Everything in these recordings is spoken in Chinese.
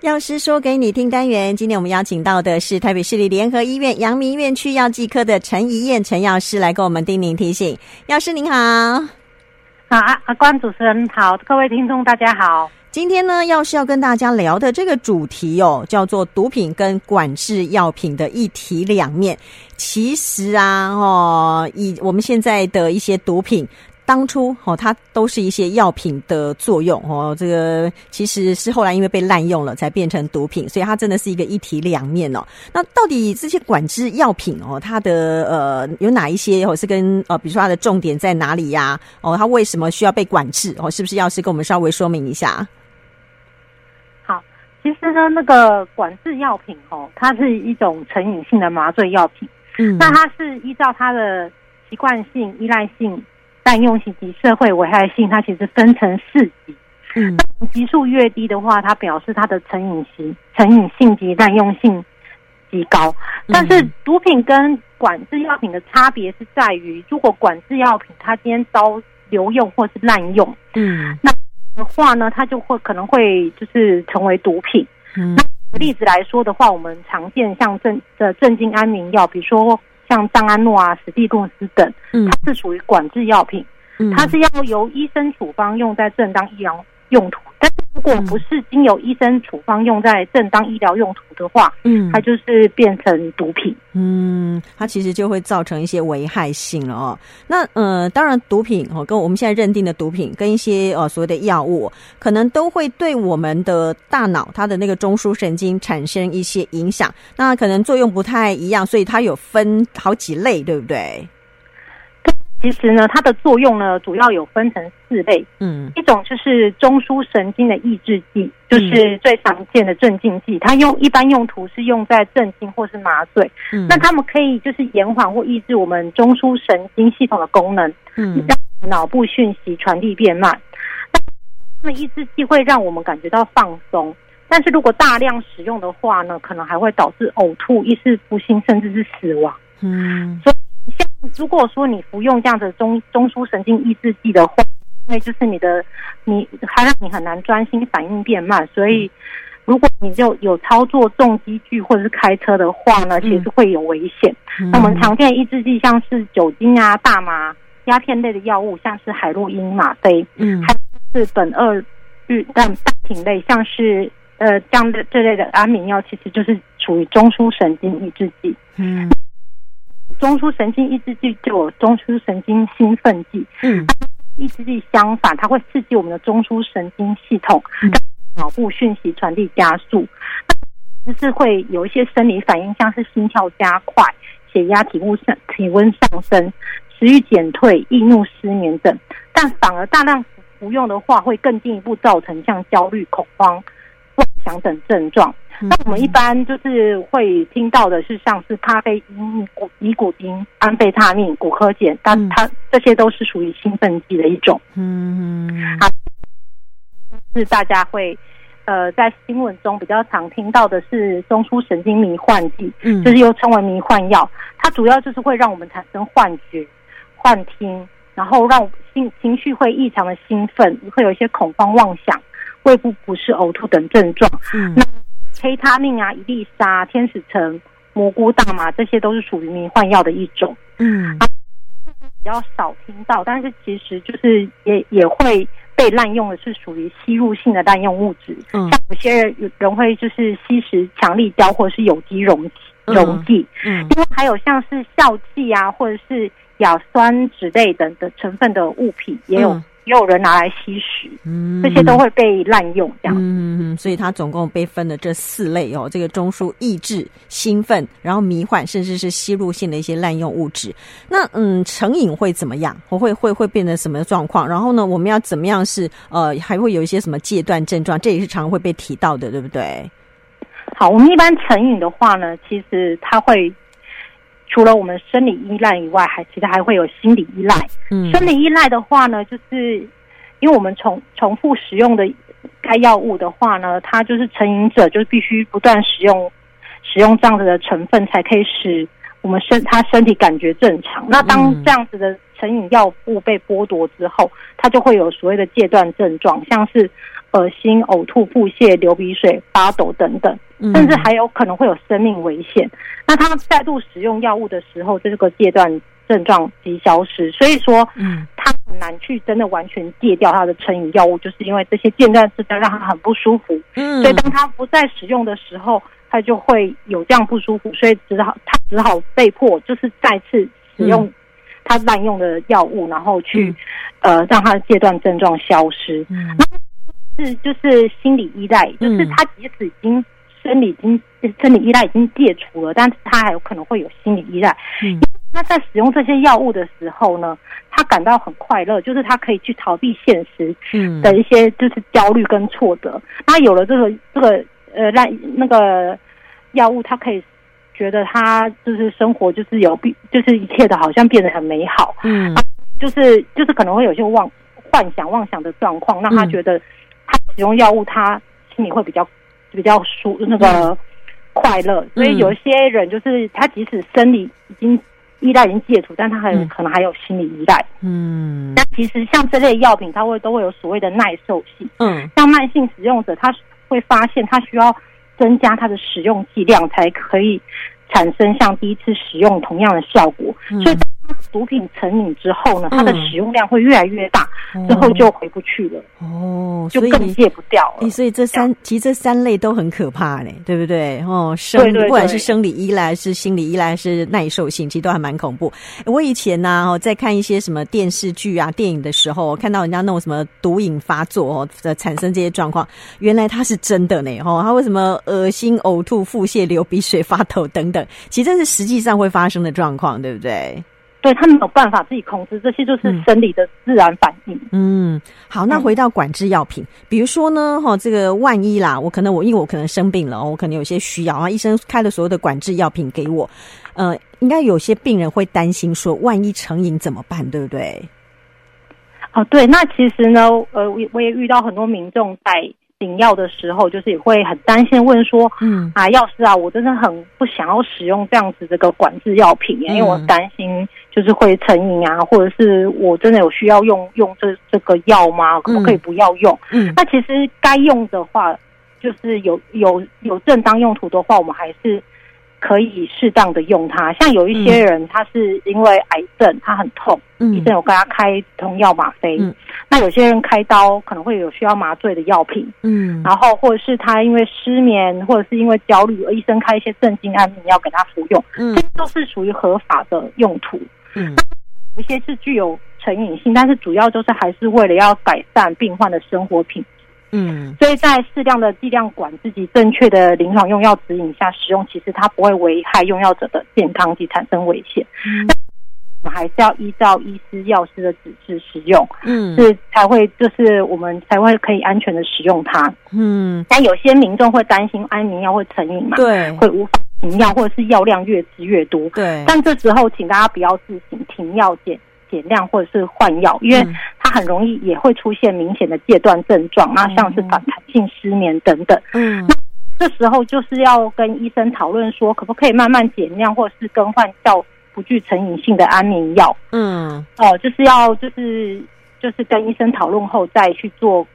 药师说给你听单元，今天我们邀请到的是台北市立联合医院阳明院区药剂科的陈怡燕陈药师来跟我们叮咛提醒。药师您好，好啊，阿关主持人好，各位听众大家好。今天呢，药师要跟大家聊的这个主题哦，叫做毒品跟管制药品的一体两面。其实啊，哦，以我们现在的一些毒品。当初哦，它都是一些药品的作用哦，这个其实是后来因为被滥用了，才变成毒品，所以它真的是一个一体两面哦。那到底这些管制药品哦，它的呃有哪一些哦是跟呃，比如说它的重点在哪里呀？哦，它为什么需要被管制哦？是不是药师跟我们稍微说明一下？好，其实呢，那个管制药品哦，它是一种成瘾性的麻醉药品，嗯，那它是依照它的习惯性、依赖性。滥用性及社会危害性，它其实分成四级。嗯，级数越低的话，它表示它的成瘾性、成瘾性及滥用性极高。但是，毒品跟管制药品的差别是在于，如果管制药品它今天遭流用或是滥用，嗯，那的话呢，它就会可能会就是成为毒品。嗯，那例子来说的话，我们常见像镇的镇静安眠药，比如说。像藏安诺啊、史蒂诺斯等，它是属于管制药品，它是要由医生处方用在正当医疗用途。如果不是经由医生处方用在正当医疗用途的话，嗯，它就是变成毒品。嗯，它其实就会造成一些危害性了哦。那呃，当然，毒品哦，跟我们现在认定的毒品，跟一些呃所谓的药物，可能都会对我们的大脑它的那个中枢神经产生一些影响。那可能作用不太一样，所以它有分好几类，对不对？其实呢，它的作用呢，主要有分成四类。嗯，一种就是中枢神经的抑制剂，就是最常见的镇静剂。它用一般用途是用在镇静或是麻醉。嗯，那它们可以就是延缓或抑制我们中枢神经系统的功能，嗯，让脑部讯息传递变慢。那它们抑制剂会让我们感觉到放松，但是如果大量使用的话呢，可能还会导致呕吐、意识不清，甚至是死亡。嗯，所以。像如果说你服用这样的中中枢神经抑制剂的话，因为就是你的你它让你很难专心，反应变慢，所以如果你就有操作重机具或者是开车的话呢，其实会有危险。嗯、那我们常见抑制剂像是酒精啊、大麻、鸦片类的药物，像是海洛因、吗啡，嗯，还是苯二氯但半萜类，像是呃这样的这类的安眠药，其实就是属于中枢神经抑制剂。嗯。中枢神经抑制剂就有中枢神经兴奋剂，嗯，抑制剂相反，它会刺激我们的中枢神经系统，让脑部讯息传递加速，就是会有一些生理反应，像是心跳加快、血压、体温上体温上升、食欲减退、易怒、失眠等。但反而大量服用的话，会更进一步造成像焦虑、恐慌、妄想等症状。那我们一般就是会听到的是像是咖啡因、尼古尼古丁、安非他命、骨科碱，但它这些都是属于兴奋剂的一种。嗯，好，是大家会呃在新闻中比较常听到的是中枢神经迷幻剂，嗯，就是又称为迷幻药。它主要就是会让我们产生幻觉、幻听，然后让情情绪会异常的兴奋，会有一些恐慌、妄想、胃部不适、呕吐等症状。嗯，那。黑他命啊，一粒沙、天使橙、蘑菇、大麻，这些都是属于迷幻药的一种。嗯，比较少听到，但是其实就是也也会被滥用的，是属于吸入性的滥用物质。嗯，像有些人有人会就是吸食强力胶或者是有机溶溶剂。嗯，另外还有像是笑剂啊，或者是亚酸酯类等的成分的物品也有。嗯也有人拿来吸食，嗯，这些都会被滥用，这样，嗯，所以它总共被分了这四类哦，这个中枢抑制、兴奋，然后迷幻，甚至是吸入性的一些滥用物质。那嗯，成瘾会怎么样？会会会会变成什么状况？然后呢，我们要怎么样是呃，还会有一些什么戒断症状？这也是常会被提到的，对不对？好，我们一般成瘾的话呢，其实它会。除了我们生理依赖以外，还其实还会有心理依赖。嗯，生理依赖的话呢，就是因为我们重重复使用的该药物的话呢，它就是成瘾者，就是必须不断使用使用这样子的成分，才可以使我们身他身体感觉正常。那当这样子的成瘾药物被剥夺之后，他就会有所谓的戒断症状，像是恶心、呕吐、腹泻、流鼻水、发抖等等，甚至还有可能会有生命危险。那他再度使用药物的时候，这个戒断症状即消失。所以说，嗯，他很难去真的完全戒掉他的成瘾药物，就是因为这些戒断症状让他很不舒服。嗯，所以当他不再使用的时候，他就会有这样不舒服，所以只好他只好被迫就是再次使用他滥用的药物，然后去呃让他的戒断症状消失。嗯，那是就是心理依赖，就是他即使已经。生理已经生理依赖已经戒除了，但是他还有可能会有心理依赖。嗯，因为他在使用这些药物的时候呢，他感到很快乐，就是他可以去逃避现实，嗯，的一些就是焦虑跟挫折。他有了这个这个呃，让那个药物，他可以觉得他就是生活就是有变就是一切的好像变得很美好，嗯，就是就是可能会有些妄幻想妄想的状况，让他觉得他使用药物，他心里会比较。比较舒那个快乐，嗯、所以有一些人就是他即使生理已经依赖已经戒除，但他还有可能还有心理依赖。嗯，那其实像这类药品，它会都会有所谓的耐受性。嗯，像慢性使用者，他会发现他需要增加他的使用剂量，才可以产生像第一次使用同样的效果。嗯、所以。毒品成瘾之后呢，它的使用量会越来越大，嗯、之后就回不去了。哦，就更戒不掉了。所以这三其实这三类都很可怕嘞，对不对？哦，生不管是生理依赖，是心理依赖，是耐受性，其实都还蛮恐怖。我以前呢、啊，在看一些什么电视剧啊、电影的时候，看到人家弄什么毒瘾发作哦，产生这些状况，原来它是真的呢。哦，他为什么恶心、呕吐、腹泻、流鼻水、发抖等等？其实这是实际上会发生的状况，对不对？对，他没有办法自己控制，这些就是生理的自然反应。嗯，好，那回到管制药品，嗯、比如说呢，哈，这个万一啦，我可能我因为我可能生病了，我可能有些需要啊，医生开了所有的管制药品给我，呃，应该有些病人会担心说，万一成瘾怎么办，对不对？哦，对，那其实呢，呃，我我也遇到很多民众在。领药的时候，就是也会很担心，问说：“嗯啊，药师啊，我真的很不想要使用这样子这个管制药品，因为我担心就是会成瘾啊，或者是我真的有需要用用这这个药吗？可不可以不要用？”嗯，那其实该用的话，就是有有有正当用途的话，我们还是。可以适当的用它，像有一些人，他是因为癌症，他很痛，嗯、医生有给他开止痛药吗啡。嗯、那有些人开刀可能会有需要麻醉的药品，嗯，然后或者是他因为失眠，或者是因为焦虑，而医生开一些镇静安眠药给他服用，嗯，这都是属于合法的用途。嗯，有一些是具有成瘾性，但是主要就是还是为了要改善病患的生活品质。嗯，所以在适量的剂量管自己正确的临床用药指引下使用，其实它不会危害用药者的健康及产生危险。嗯，但我们还是要依照医师、药师的指示使用，嗯，是才会就是我们才会可以安全的使用它。嗯，但有些民众会担心安眠药会成瘾嘛？对，会无法停药，或者是药量越吃越多。对，但这时候请大家不要自行停药减减量或者是换药，因为它很容易也会出现明显的戒断症状，那像是反弹性失眠等等。嗯，那这时候就是要跟医生讨论说，可不可以慢慢减量，或者是更换到不具成瘾性的安眠药。嗯，哦，就是要就是就是跟医生讨论后再去做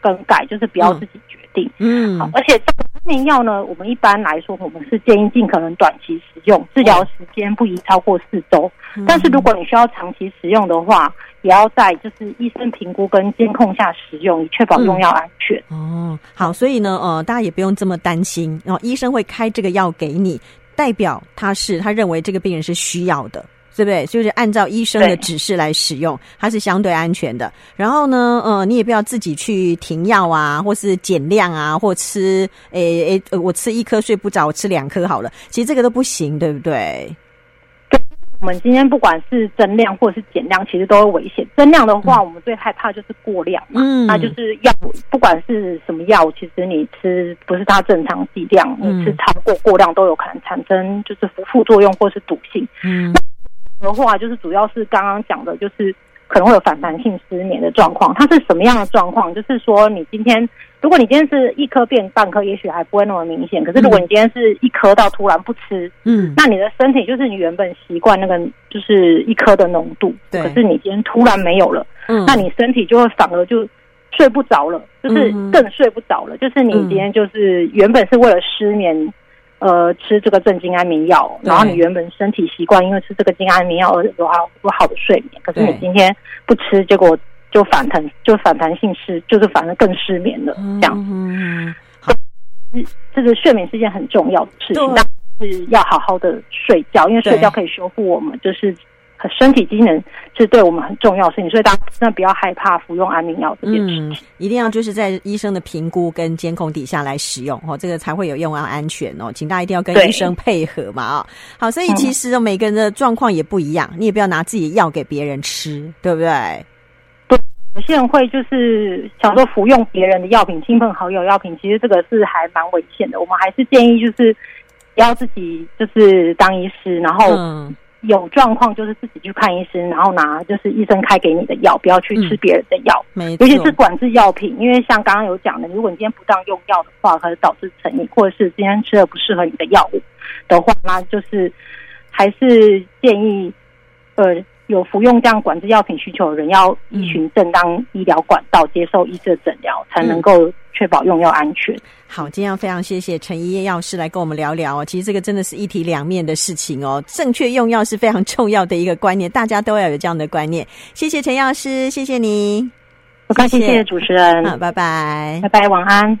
更改，就是不要自己决定。嗯，好，而且这药呢，我们一般来说，我们是建议尽可能短期使用，治疗时间不宜超过四周。但是如果你需要长期使用的话，也要在就是医生评估跟监控下使用，以确保用药安全。嗯。哦，好，所以呢，呃，大家也不用这么担心。然后医生会开这个药给你，代表他是他认为这个病人是需要的，对不对？就是按照医生的指示来使用，它是相对安全的。然后呢，呃，你也不要自己去停药啊，或是减量啊，或吃，诶诶，我吃一颗睡不着，我吃两颗好了。其实这个都不行，对不对？我们今天不管是增量或者是减量，其实都会危险。增量的话，我们最害怕就是过量嘛，嗯，那就是药，不管是什么药，其实你吃不是它正常剂量，你吃超过过量都有可能产生就是副副作用或是毒性。嗯，那的话就是主要是刚刚讲的，就是可能会有反弹性失眠的状况。它是什么样的状况？就是说，你今天如果你今天是一颗变半颗，也许还不会那么明显。可是如果你今天是一颗到突然不吃，嗯，那你的身体就是你原本习惯那个就是一颗的浓度，对。可是你今天突然没有了，嗯，那你身体就会反而就睡不着了，就是更睡不着了。就是你今天就是原本是为了失眠。呃，吃这个镇静安眠药，然后你原本身体习惯，因为吃这个镇安眠药而有好有好的睡眠，可是你今天不吃，结果就反弹，就反弹性失，就是反而更失眠了。这样，嗯，这个睡眠是件很重要的事情，但是要好好的睡觉，因为睡觉可以修复我们，就是。身体机能是对我们很重要的事情，所以大家真的不要害怕服用安眠药这件事情。嗯，一定要就是在医生的评估跟监控底下来使用哦，这个才会有用啊，安全哦，请大家一定要跟医生配合嘛啊。好，所以其实每个人的状况也不一样，嗯，你也不要拿自己的药给别人吃，对不对？对，有些人会就是想说服用别人的药品，亲朋好友药品，其实这个是还蛮危险的。我们还是建议就是要自己就是当医师，然后。嗯有状况就是自己去看医生，然后拿就是医生开给你的药，不要去吃别人的药。嗯，尤其是管制药品，因为像刚刚有讲的，如果你今天不当用药的话，可能导致成瘾，或者是今天吃了不适合你的药物的话，那就是还是建议，呃。有服用这样管制药品需求的人，要依循正当医疗管道接受医师诊疗，才能够确保用药安全。好，今天要非常谢谢陈怡药师来跟我们聊聊哦。其实这个真的是一体两面的事情哦。正确用药是非常重要的一个观念，大家都要有这样的观念。谢谢陈药师，谢谢你，不客气，谢谢主持人，好，拜拜，拜拜，晚安。